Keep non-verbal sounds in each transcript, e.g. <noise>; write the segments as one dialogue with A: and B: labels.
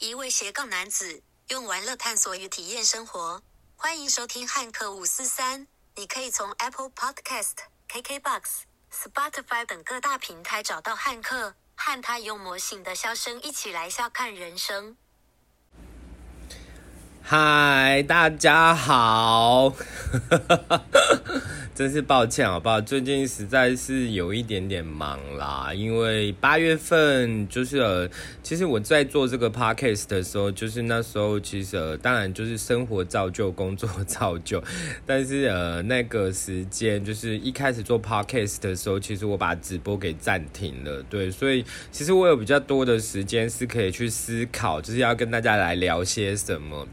A: 一位斜杠男子用玩乐探索与体验生活。欢迎收听汉克五四三。你可以从 Apple Podcast、KKBox、Spotify 等各大平台找到汉克，和他用魔性的笑声一起来笑看人生。
B: 嗨，大家好。<laughs> 真是抱歉，好不好？最近实在是有一点点忙啦，因为八月份就是呃，其实我在做这个 podcast 的时候，就是那时候其实呃，当然就是生活造就，工作造就，但是呃，那个时间就是一开始做 podcast 的时候，其实我把直播给暂停了，对，所以其实我有比较多的时间是可以去思考，就是要跟大家来聊些什么。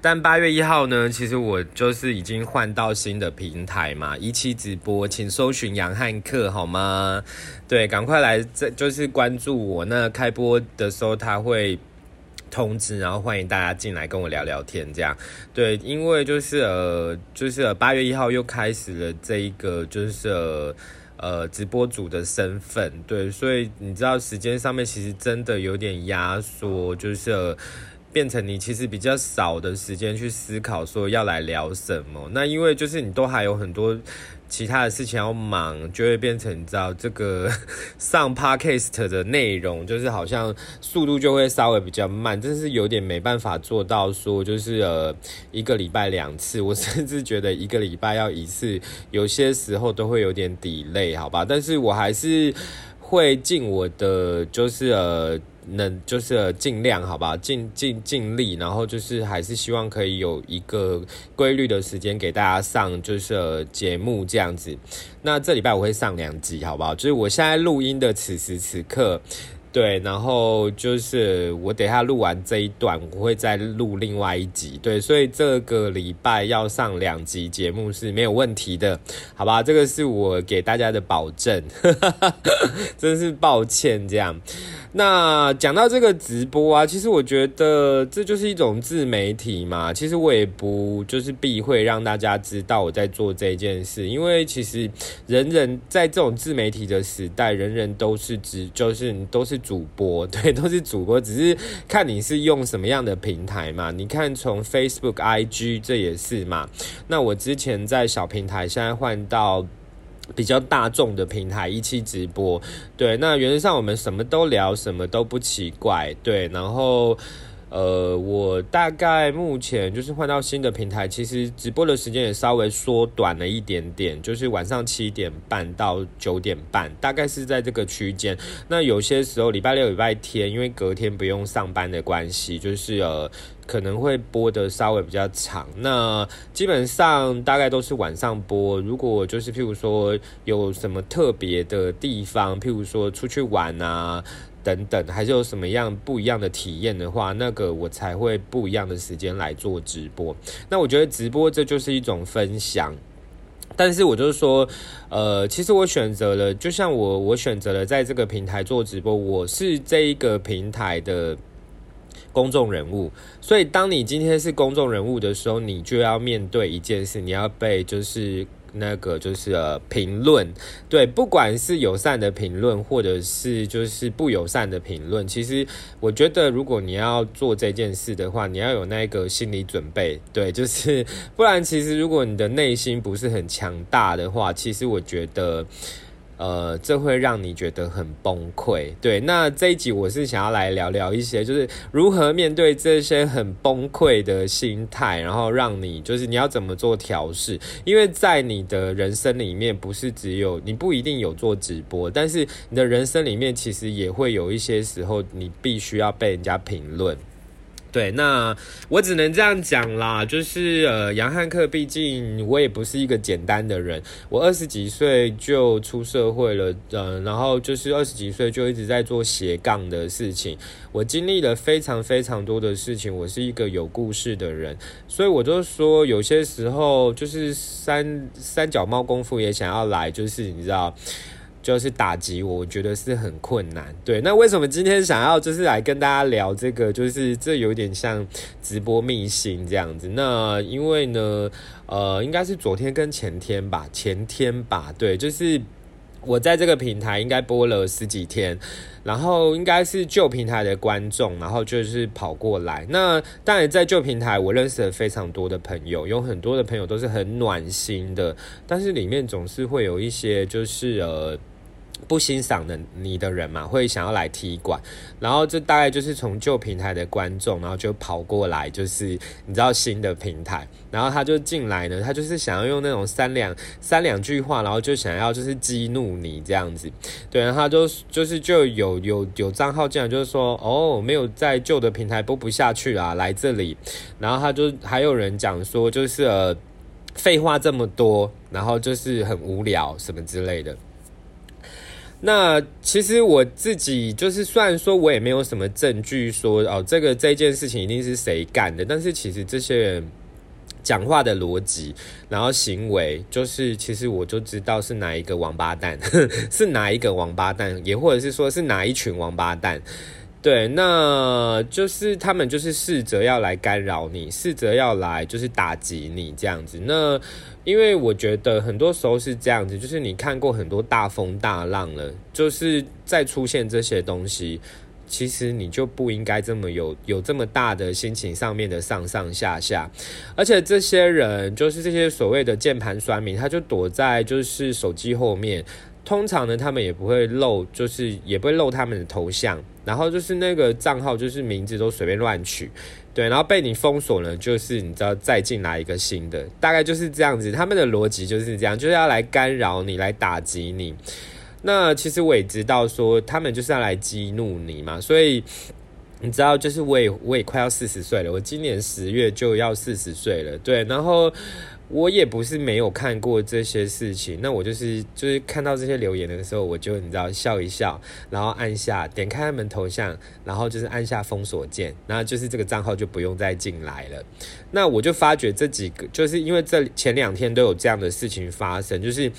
B: 但八月一号呢，其实我就是已经换到新的平台嘛，一期直播，请搜寻杨汉克好吗？对，赶快来，这就是关注我。那开播的时候他会通知，然后欢迎大家进来跟我聊聊天，这样。对，因为就是呃，就是八月一号又开始了这一个就是呃直播组的身份，对，所以你知道时间上面其实真的有点压缩，就是。变成你其实比较少的时间去思考说要来聊什么，那因为就是你都还有很多其他的事情要忙，就会变成你知道这个 <laughs> 上 podcast 的内容，就是好像速度就会稍微比较慢，真是有点没办法做到说就是呃一个礼拜两次，我甚至觉得一个礼拜要一次，有些时候都会有点抵累，好吧？但是我还是会尽我的就是呃。能就是尽量好吧，尽尽尽力，然后就是还是希望可以有一个规律的时间给大家上就是节目这样子。那这礼拜我会上两集，好不好？就是我现在录音的此时此刻。对，然后就是我等下录完这一段，我会再录另外一集。对，所以这个礼拜要上两集节目是没有问题的，好吧？这个是我给大家的保证，<laughs> 真是抱歉这样。那讲到这个直播啊，其实我觉得这就是一种自媒体嘛。其实我也不就是避讳让大家知道我在做这件事，因为其实人人在这种自媒体的时代，人人都是直，就是都是。主播 <laughs> 对，都是主播，只是看你是用什么样的平台嘛。你看，从 Facebook、IG 这也是嘛。那我之前在小平台，现在换到比较大众的平台一期直播。对，那原则上我们什么都聊，什么都不奇怪。对，然后。呃，我大概目前就是换到新的平台，其实直播的时间也稍微缩短了一点点，就是晚上七点半到九点半，大概是在这个区间。那有些时候礼拜六、礼拜天，因为隔天不用上班的关系，就是呃可能会播的稍微比较长。那基本上大概都是晚上播。如果就是譬如说有什么特别的地方，譬如说出去玩啊。等等，还是有什么样不一样的体验的话，那个我才会不一样的时间来做直播。那我觉得直播这就是一种分享，但是我就是说，呃，其实我选择了，就像我我选择了在这个平台做直播，我是这一个平台的公众人物，所以当你今天是公众人物的时候，你就要面对一件事，你要被就是。那个就是评论，对，不管是友善的评论，或者是就是不友善的评论，其实我觉得，如果你要做这件事的话，你要有那个心理准备，对，就是不然，其实如果你的内心不是很强大的话，其实我觉得。呃，这会让你觉得很崩溃。对，那这一集我是想要来聊聊一些，就是如何面对这些很崩溃的心态，然后让你就是你要怎么做调试。因为在你的人生里面，不是只有你不一定有做直播，但是你的人生里面其实也会有一些时候，你必须要被人家评论。对，那我只能这样讲啦，就是呃，杨汉克，毕竟我也不是一个简单的人，我二十几岁就出社会了，呃，然后就是二十几岁就一直在做斜杠的事情，我经历了非常非常多的事情，我是一个有故事的人，所以我就说，有些时候就是三三脚猫功夫也想要来，就是你知道。就是打击我，我觉得是很困难。对，那为什么今天想要就是来跟大家聊这个？就是这有点像直播秘辛这样子。那因为呢，呃，应该是昨天跟前天吧，前天吧，对，就是。我在这个平台应该播了十几天，然后应该是旧平台的观众，然后就是跑过来。那当然在旧平台，我认识了非常多的朋友，有很多的朋友都是很暖心的，但是里面总是会有一些就是呃。不欣赏的你的人嘛，会想要来踢馆，然后这大概就是从旧平台的观众，然后就跑过来，就是你知道新的平台，然后他就进来呢，他就是想要用那种三两三两句话，然后就想要就是激怒你这样子，对，然后他就就是就有有有账号进来，就是说哦，没有在旧的平台播不下去啦，来这里，然后他就还有人讲说就是呃废话这么多，然后就是很无聊什么之类的。那其实我自己就是，虽然说我也没有什么证据说哦，这个这件事情一定是谁干的，但是其实这些人讲话的逻辑，然后行为，就是其实我就知道是哪一个王八蛋，<laughs> 是哪一个王八蛋，也或者是说是哪一群王八蛋。对，那就是他们就是试着要来干扰你，试着要来就是打击你这样子。那因为我觉得很多时候是这样子，就是你看过很多大风大浪了，就是再出现这些东西，其实你就不应该这么有有这么大的心情上面的上上下下。而且这些人就是这些所谓的键盘酸民，他就躲在就是手机后面。通常呢，他们也不会露，就是也不会露他们的头像，然后就是那个账号，就是名字都随便乱取，对，然后被你封锁了，就是你知道再进来一个新的，大概就是这样子，他们的逻辑就是这样，就是要来干扰你，来打击你。那其实我也知道说，他们就是要来激怒你嘛，所以你知道，就是我也我也快要四十岁了，我今年十月就要四十岁了，对，然后。我也不是没有看过这些事情，那我就是就是看到这些留言的时候，我就你知道笑一笑，然后按下点开他们头像，然后就是按下封锁键，然后就是这个账号就不用再进来了。那我就发觉这几个，就是因为这前两天都有这样的事情发生，就是。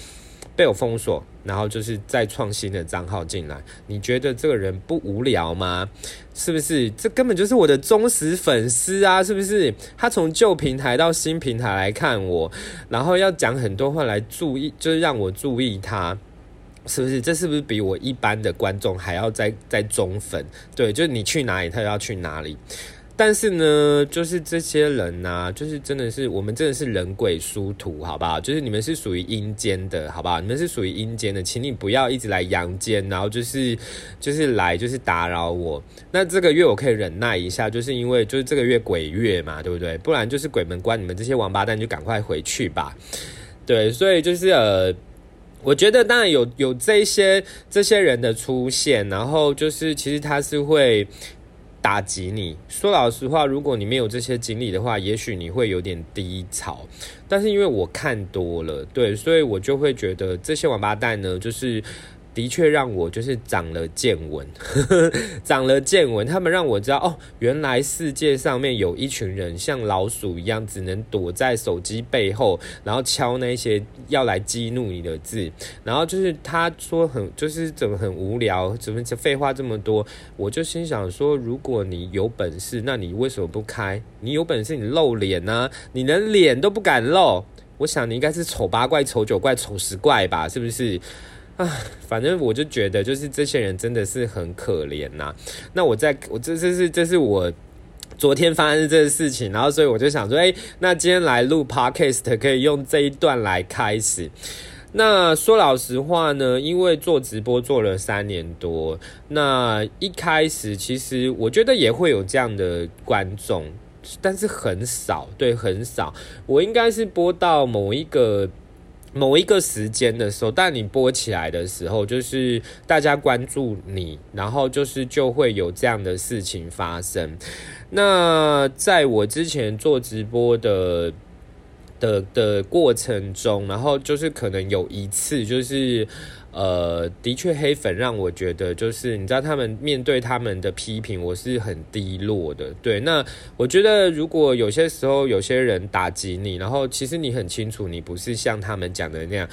B: 被我封锁，然后就是再创新的账号进来，你觉得这个人不无聊吗？是不是？这根本就是我的忠实粉丝啊！是不是？他从旧平台到新平台来看我，然后要讲很多话来注意，就是让我注意他，是不是？这是不是比我一般的观众还要再再忠粉？对，就是你去哪里，他要去哪里。但是呢，就是这些人呐，就是真的是我们真的是人鬼殊途，好不好？就是你们是属于阴间的，好不好？你们是属于阴间的，请你不要一直来阳间，然后就是就是来就是打扰我。那这个月我可以忍耐一下，就是因为就是这个月鬼月嘛，对不对？不然就是鬼门关，你们这些王八蛋就赶快回去吧。对，所以就是呃，我觉得当然有有这些这些人的出现，然后就是其实他是会。打击你说老实话，如果你没有这些经历的话，也许你会有点低潮。但是因为我看多了，对，所以我就会觉得这些王八蛋呢，就是。的确让我就是长了见闻，<laughs> 长了见闻。他们让我知道哦，原来世界上面有一群人像老鼠一样，只能躲在手机背后，然后敲那些要来激怒你的字。然后就是他说很就是怎么很无聊，怎么废话这么多。我就心想说，如果你有本事，那你为什么不开？你有本事你露脸呢？你连脸都不敢露，我想你应该是丑八怪、丑九怪、丑十怪吧？是不是？啊，反正我就觉得，就是这些人真的是很可怜呐。那我在我这这是这是我昨天发生这个事情，然后所以我就想说，哎，那今天来录 podcast 可以用这一段来开始。那说老实话呢，因为做直播做了三年多，那一开始其实我觉得也会有这样的观众，但是很少，对，很少。我应该是播到某一个。某一个时间的时候，但你播起来的时候，就是大家关注你，然后就是就会有这样的事情发生。那在我之前做直播的的的过程中，然后就是可能有一次就是。呃，的确，黑粉让我觉得，就是你知道，他们面对他们的批评，我是很低落的。对，那我觉得，如果有些时候有些人打击你，然后其实你很清楚，你不是像他们讲的那样，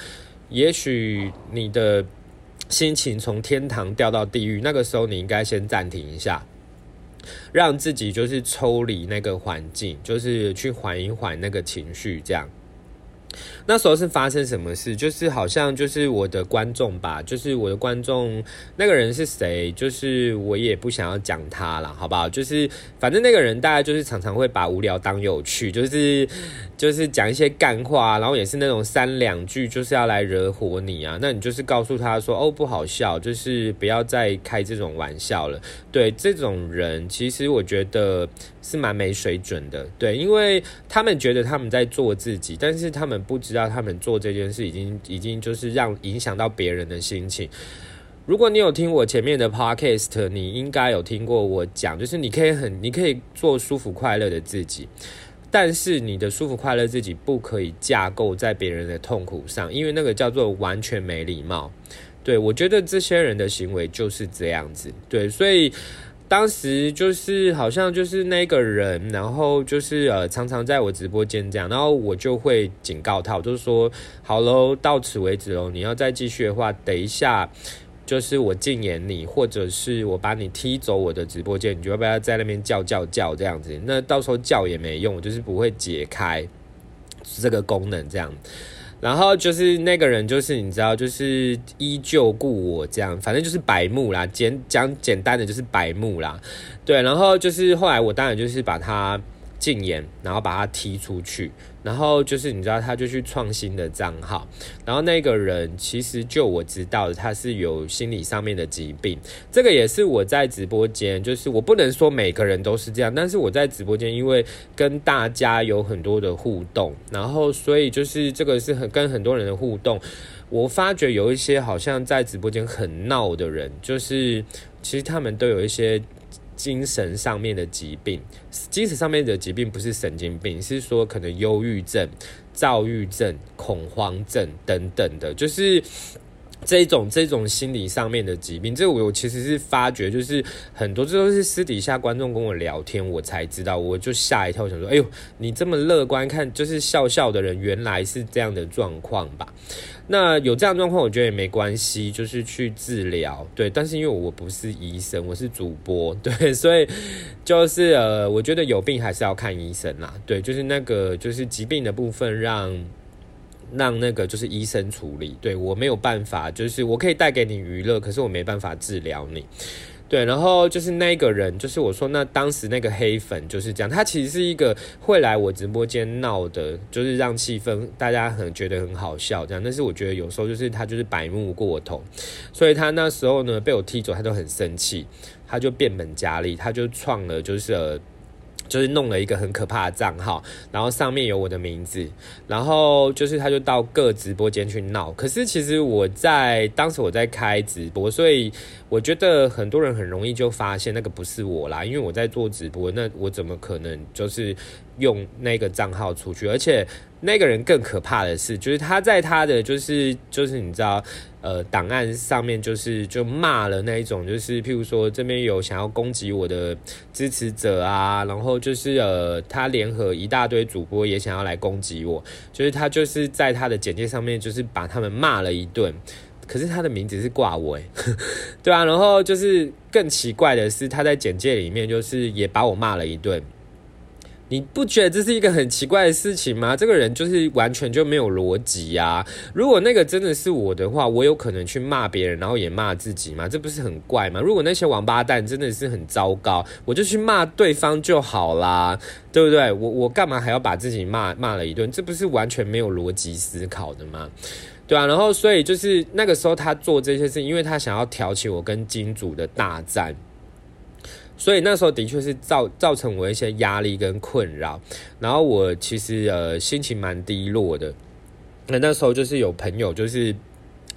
B: 也许你的心情从天堂掉到地狱，那个时候你应该先暂停一下，让自己就是抽离那个环境，就是去缓一缓那个情绪，这样。那时候是发生什么事？就是好像就是我的观众吧，就是我的观众那个人是谁？就是我也不想要讲他了，好不好？就是反正那个人大概就是常常会把无聊当有趣，就是就是讲一些干话，然后也是那种三两句就是要来惹火你啊。那你就是告诉他说哦不好笑，就是不要再开这种玩笑了。对这种人，其实我觉得是蛮没水准的。对，因为他们觉得他们在做自己，但是他们不知道他们做这件事已经已经就是让影响到别人的心情。如果你有听我前面的 podcast，你应该有听过我讲，就是你可以很你可以做舒服快乐的自己，但是你的舒服快乐自己不可以架构在别人的痛苦上，因为那个叫做完全没礼貌。对我觉得这些人的行为就是这样子。对，所以。当时就是好像就是那个人，然后就是呃常常在我直播间这样，然后我就会警告他，我就说好喽，到此为止喽，你要再继续的话，等一下就是我禁言你，或者是我把你踢走我的直播间，你就要不要在那边叫叫叫这样子？那到时候叫也没用，我就是不会解开这个功能这样。然后就是那个人，就是你知道，就是依旧故我这样，反正就是白目啦。简讲简单的就是白目啦，对。然后就是后来我当然就是把他。禁言，然后把他踢出去，然后就是你知道，他就去创新的账号，然后那个人其实就我知道的，他是有心理上面的疾病，这个也是我在直播间，就是我不能说每个人都是这样，但是我在直播间，因为跟大家有很多的互动，然后所以就是这个是很跟很多人的互动，我发觉有一些好像在直播间很闹的人，就是其实他们都有一些。精神上面的疾病，精神上面的疾病不是神经病，是说可能忧郁症、躁郁症、恐慌症等等的，就是这种这种心理上面的疾病。这我其实是发觉，就是很多这都是私底下观众跟我聊天，我才知道，我就吓一跳，想说，哎呦，你这么乐观，看就是笑笑的人，原来是这样的状况吧。那有这样状况，我觉得也没关系，就是去治疗，对。但是因为我不是医生，我是主播，<laughs> 对，所以就是呃，我觉得有病还是要看医生啦，对，就是那个就是疾病的部分，让让那个就是医生处理，对我没有办法，就是我可以带给你娱乐，可是我没办法治疗你。对，然后就是那个人，就是我说那当时那个黑粉就是这样，他其实是一个会来我直播间闹的，就是让气氛大家很觉得很好笑这样。但是我觉得有时候就是他就是白目过头，所以他那时候呢被我踢走，他都很生气，他就变本加厉，他就创了就是。就是弄了一个很可怕的账号，然后上面有我的名字，然后就是他就到各直播间去闹。可是其实我在当时我在开直播，所以我觉得很多人很容易就发现那个不是我啦，因为我在做直播，那我怎么可能就是用那个账号出去？而且那个人更可怕的是，就是他在他的就是就是你知道。呃，档案上面就是就骂了那一种，就是譬如说这边有想要攻击我的支持者啊，然后就是呃，他联合一大堆主播也想要来攻击我，就是他就是在他的简介上面就是把他们骂了一顿，可是他的名字是挂我，<laughs> 对啊，然后就是更奇怪的是他在简介里面就是也把我骂了一顿。你不觉得这是一个很奇怪的事情吗？这个人就是完全就没有逻辑呀！如果那个真的是我的话，我有可能去骂别人，然后也骂自己吗？这不是很怪吗？如果那些王八蛋真的是很糟糕，我就去骂对方就好啦，对不对？我我干嘛还要把自己骂骂了一顿？这不是完全没有逻辑思考的吗？对啊，然后所以就是那个时候他做这些事，因为他想要挑起我跟金主的大战。所以那时候的确是造造成我一些压力跟困扰，然后我其实呃心情蛮低落的。那那时候就是有朋友就是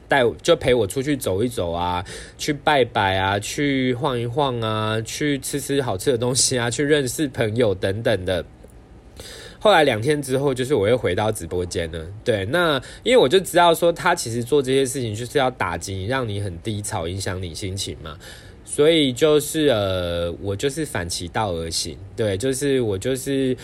B: 带就陪我出去走一走啊，去拜拜啊，去晃一晃啊，去吃吃好吃的东西啊，去认识朋友等等的。后来两天之后，就是我又回到直播间了。对，那因为我就知道说他其实做这些事情就是要打击你，让你很低潮，影响你心情嘛。所以就是呃，我就是反其道而行，对，就是我就是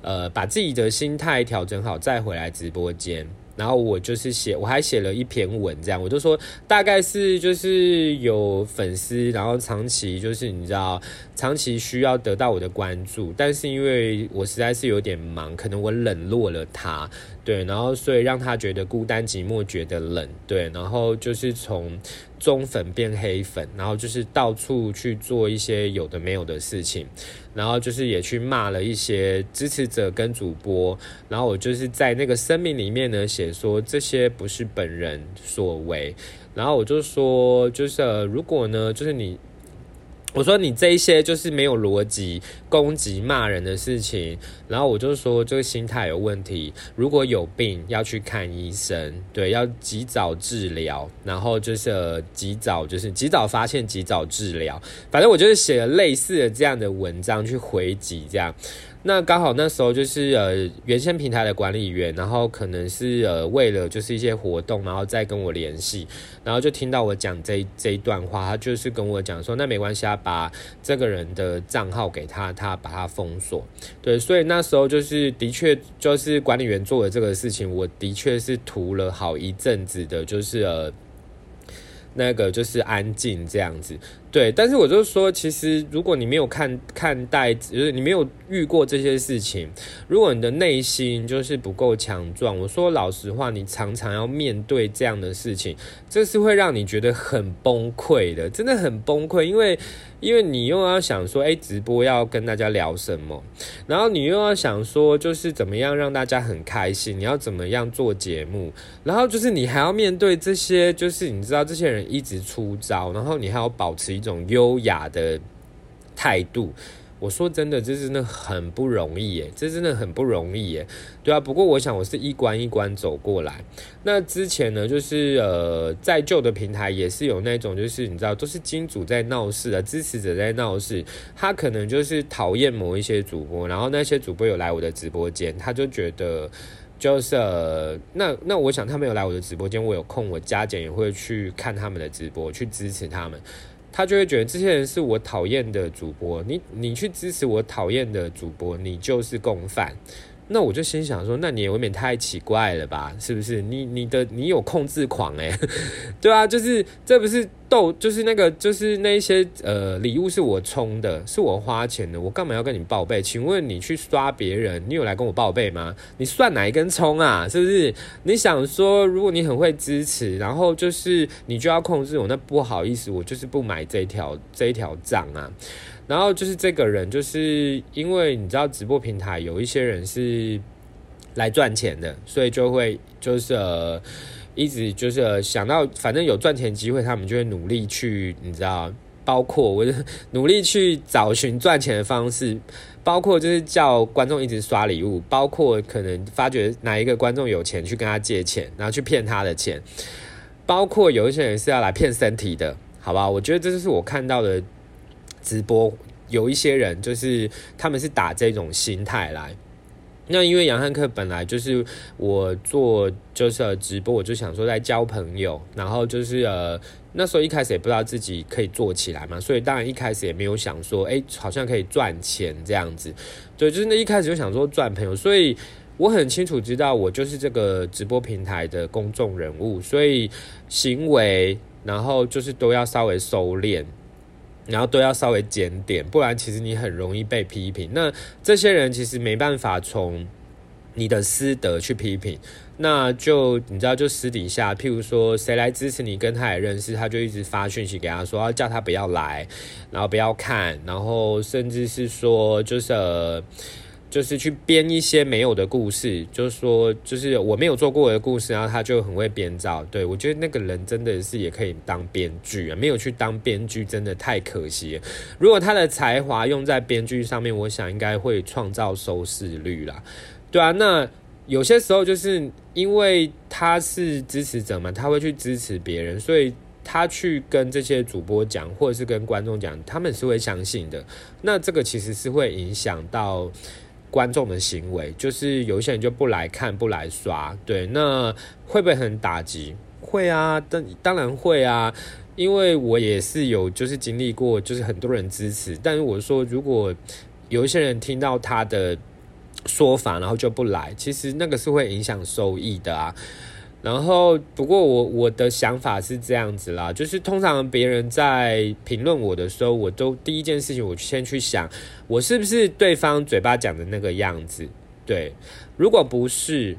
B: 呃，把自己的心态调整好，再回来直播间。然后我就是写，我还写了一篇文，这样我就说大概是就是有粉丝，然后长期就是你知道，长期需要得到我的关注，但是因为我实在是有点忙，可能我冷落了他，对，然后所以让他觉得孤单寂寞，觉得冷，对，然后就是从中粉变黑粉，然后就是到处去做一些有的没有的事情。然后就是也去骂了一些支持者跟主播，然后我就是在那个声明里面呢写说这些不是本人所为，然后我就说就是如果呢就是你。我说你这一些就是没有逻辑、攻击、骂人的事情，然后我就说这个心态有问题，如果有病要去看医生，对，要及早治疗，然后就是及早就是及早发现、及早治疗，反正我就是写了类似的这样的文章去回击这样。那刚好那时候就是呃原先平台的管理员，然后可能是呃为了就是一些活动，然后再跟我联系，然后就听到我讲这这一段话，他就是跟我讲说，那没关系啊，把这个人的账号给他，他把他封锁。对，所以那时候就是的确就是管理员做的这个事情，我的确是图了好一阵子的，就是呃那个就是安静这样子。对，但是我就说，其实如果你没有看看待，就是你没有遇过这些事情，如果你的内心就是不够强壮，我说老实话，你常常要面对这样的事情，这是会让你觉得很崩溃的，真的很崩溃，因为因为你又要想说，哎，直播要跟大家聊什么，然后你又要想说，就是怎么样让大家很开心，你要怎么样做节目，然后就是你还要面对这些，就是你知道这些人一直出招，然后你还要保持。一种优雅的态度，我说真的，这真的很不容易耶，这真的很不容易耶，对啊。不过我想，我是一关一关走过来。那之前呢，就是呃，在旧的平台也是有那种，就是你知道，都是金主在闹事啊，支持者在闹事。他可能就是讨厌某一些主播，然后那些主播有来我的直播间，他就觉得就是那那我想他们有来我的直播间，我有空我加减也会去看他们的直播，去支持他们。他就会觉得这些人是我讨厌的主播，你你去支持我讨厌的主播，你就是共犯。那我就心想说，那你也未免太奇怪了吧？是不是？你你的你有控制狂诶，<laughs> 对啊，就是这不是逗，就是那个就是那些呃礼物是我充的，是我花钱的，我干嘛要跟你报备？请问你去刷别人，你有来跟我报备吗？你算哪一根葱啊？是不是？你想说，如果你很会支持，然后就是你就要控制我，那不好意思，我就是不买这条这一条账啊。然后就是这个人，就是因为你知道直播平台有一些人是来赚钱的，所以就会就是呃一直就是想到反正有赚钱机会，他们就会努力去你知道，包括我努力去找寻赚钱的方式，包括就是叫观众一直刷礼物，包括可能发觉哪一个观众有钱去跟他借钱，然后去骗他的钱，包括有一些人是要来骗身体的，好吧？我觉得这就是我看到的。直播有一些人就是他们是打这种心态来，那因为杨汉克本来就是我做就是直播，我就想说在交朋友，然后就是呃那时候一开始也不知道自己可以做起来嘛，所以当然一开始也没有想说哎好像可以赚钱这样子，对，就是那一开始就想说赚朋友，所以我很清楚知道我就是这个直播平台的公众人物，所以行为然后就是都要稍微收敛。然后都要稍微检点，不然其实你很容易被批评。那这些人其实没办法从你的私德去批评，那就你知道，就私底下，譬如说谁来支持你，跟他也认识，他就一直发讯息给他说，要叫他不要来，然后不要看，然后甚至是说就是。就是去编一些没有的故事，就是说，就是我没有做过的故事，然后他就很会编造。对我觉得那个人真的是也可以当编剧啊，没有去当编剧真的太可惜。如果他的才华用在编剧上面，我想应该会创造收视率啦。对啊，那有些时候就是因为他是支持者嘛，他会去支持别人，所以他去跟这些主播讲，或者是跟观众讲，他们是会相信的。那这个其实是会影响到。观众的行为就是有一些人就不来看不来刷，对，那会不会很打击？会啊，当当然会啊，因为我也是有就是经历过，就是很多人支持，但是我说如果有一些人听到他的说法，然后就不来，其实那个是会影响收益的啊。然后，不过我我的想法是这样子啦，就是通常别人在评论我的时候，我都第一件事情，我先去想，我是不是对方嘴巴讲的那个样子？对，如果不是，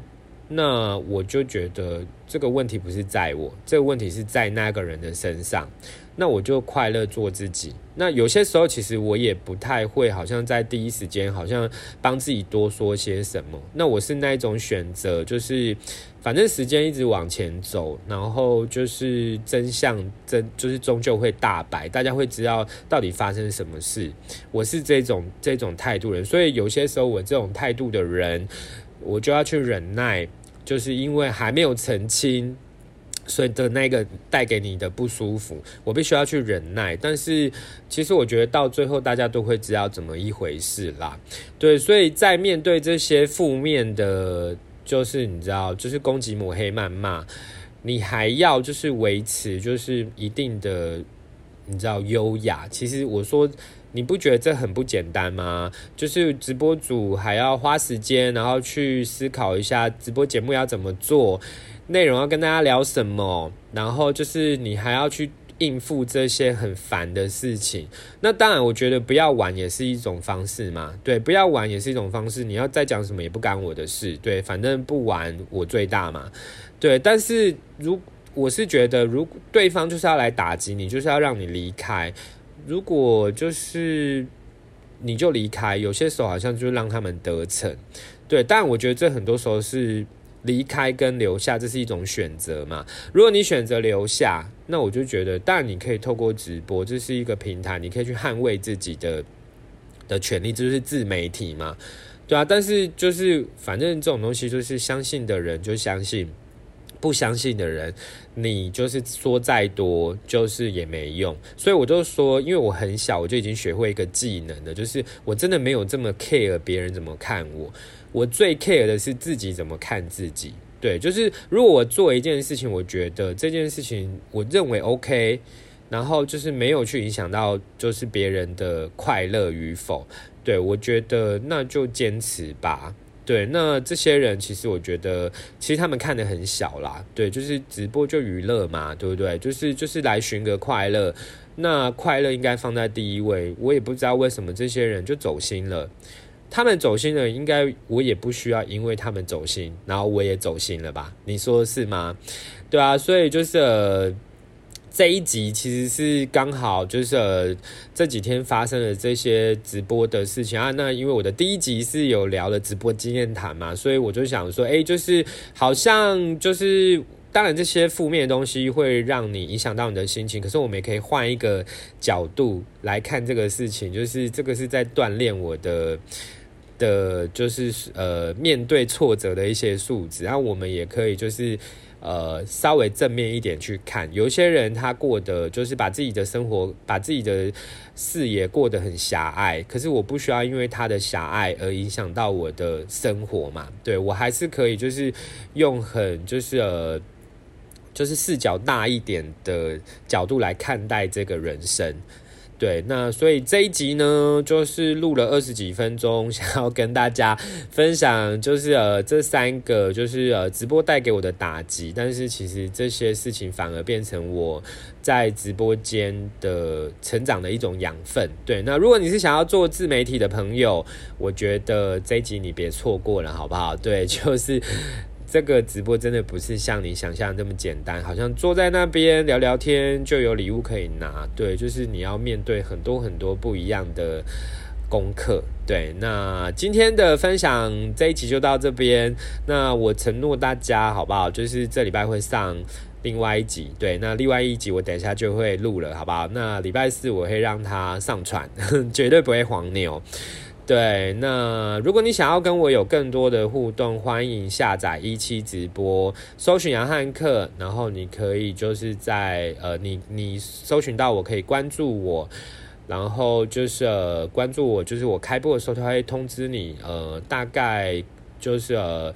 B: 那我就觉得这个问题不是在我，这个问题是在那个人的身上。那我就快乐做自己。那有些时候，其实我也不太会，好像在第一时间，好像帮自己多说些什么。那我是那一种选择，就是反正时间一直往前走，然后就是真相真就是终究会大白，大家会知道到底发生什么事。我是这种这种态度人，所以有些时候我这种态度的人，我就要去忍耐，就是因为还没有澄清。所以的那个带给你的不舒服，我必须要去忍耐。但是其实我觉得到最后大家都会知道怎么一回事啦。对，所以在面对这些负面的，就是你知道，就是攻击、抹黑、谩骂，你还要就是维持就是一定的，你知道优雅。其实我说，你不觉得这很不简单吗？就是直播组还要花时间，然后去思考一下直播节目要怎么做。内容要跟大家聊什么，然后就是你还要去应付这些很烦的事情。那当然，我觉得不要玩也是一种方式嘛。对，不要玩也是一种方式。你要再讲什么也不干我的事。对，反正不玩我最大嘛。对，但是如我是觉得，如果对方就是要来打击你，就是要让你离开。如果就是你就离开，有些时候好像就让他们得逞。对，但我觉得这很多时候是。离开跟留下，这是一种选择嘛？如果你选择留下，那我就觉得，当然你可以透过直播，这是一个平台，你可以去捍卫自己的的权利，这就是自媒体嘛，对啊。但是就是反正这种东西，就是相信的人就相信，不相信的人，你就是说再多，就是也没用。所以我就说，因为我很小，我就已经学会一个技能了，就是我真的没有这么 care 别人怎么看我。我最 care 的是自己怎么看自己，对，就是如果我做一件事情，我觉得这件事情我认为 OK，然后就是没有去影响到就是别人的快乐与否，对我觉得那就坚持吧，对，那这些人其实我觉得其实他们看的很小啦，对，就是直播就娱乐嘛，对不对？就是就是来寻个快乐，那快乐应该放在第一位，我也不知道为什么这些人就走心了。他们走心了，应该我也不需要，因为他们走心，然后我也走心了吧？你说是吗？对啊，所以就是这一集其实是刚好就是呃这几天发生的这些直播的事情啊。那因为我的第一集是有聊了直播经验谈嘛，所以我就想说，哎，就是好像就是当然这些负面的东西会让你影响到你的心情，可是我们也可以换一个角度来看这个事情，就是这个是在锻炼我的。的，就是呃，面对挫折的一些素质，然后我们也可以就是呃，稍微正面一点去看。有些人他过得就是把自己的生活、把自己的视野过得很狭隘，可是我不需要因为他的狭隘而影响到我的生活嘛？对我还是可以就是用很就是呃，就是视角大一点的角度来看待这个人生。对，那所以这一集呢，就是录了二十几分钟，<laughs> 想要跟大家分享，就是呃这三个，就是呃直播带给我的打击，但是其实这些事情反而变成我在直播间的成长的一种养分。对，那如果你是想要做自媒体的朋友，我觉得这一集你别错过了，好不好？对，就是。这个直播真的不是像你想象这么简单，好像坐在那边聊聊天就有礼物可以拿。对，就是你要面对很多很多不一样的功课。对，那今天的分享这一集就到这边。那我承诺大家，好不好？就是这礼拜会上另外一集。对，那另外一集我等一下就会录了，好不好？那礼拜四我会让它上传，绝对不会黄牛。对，那如果你想要跟我有更多的互动，欢迎下载一期直播，搜寻杨汉克，然后你可以就是在呃，你你搜寻到我可以关注我，然后就是呃关注我，就是我开播的时候他会通知你，呃，大概就是呃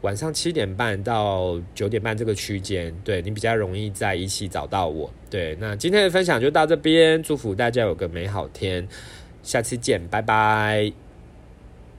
B: 晚上七点半到九点半这个区间，对你比较容易在一期找到我。对，那今天的分享就到这边，祝福大家有个美好天。下次见，拜拜。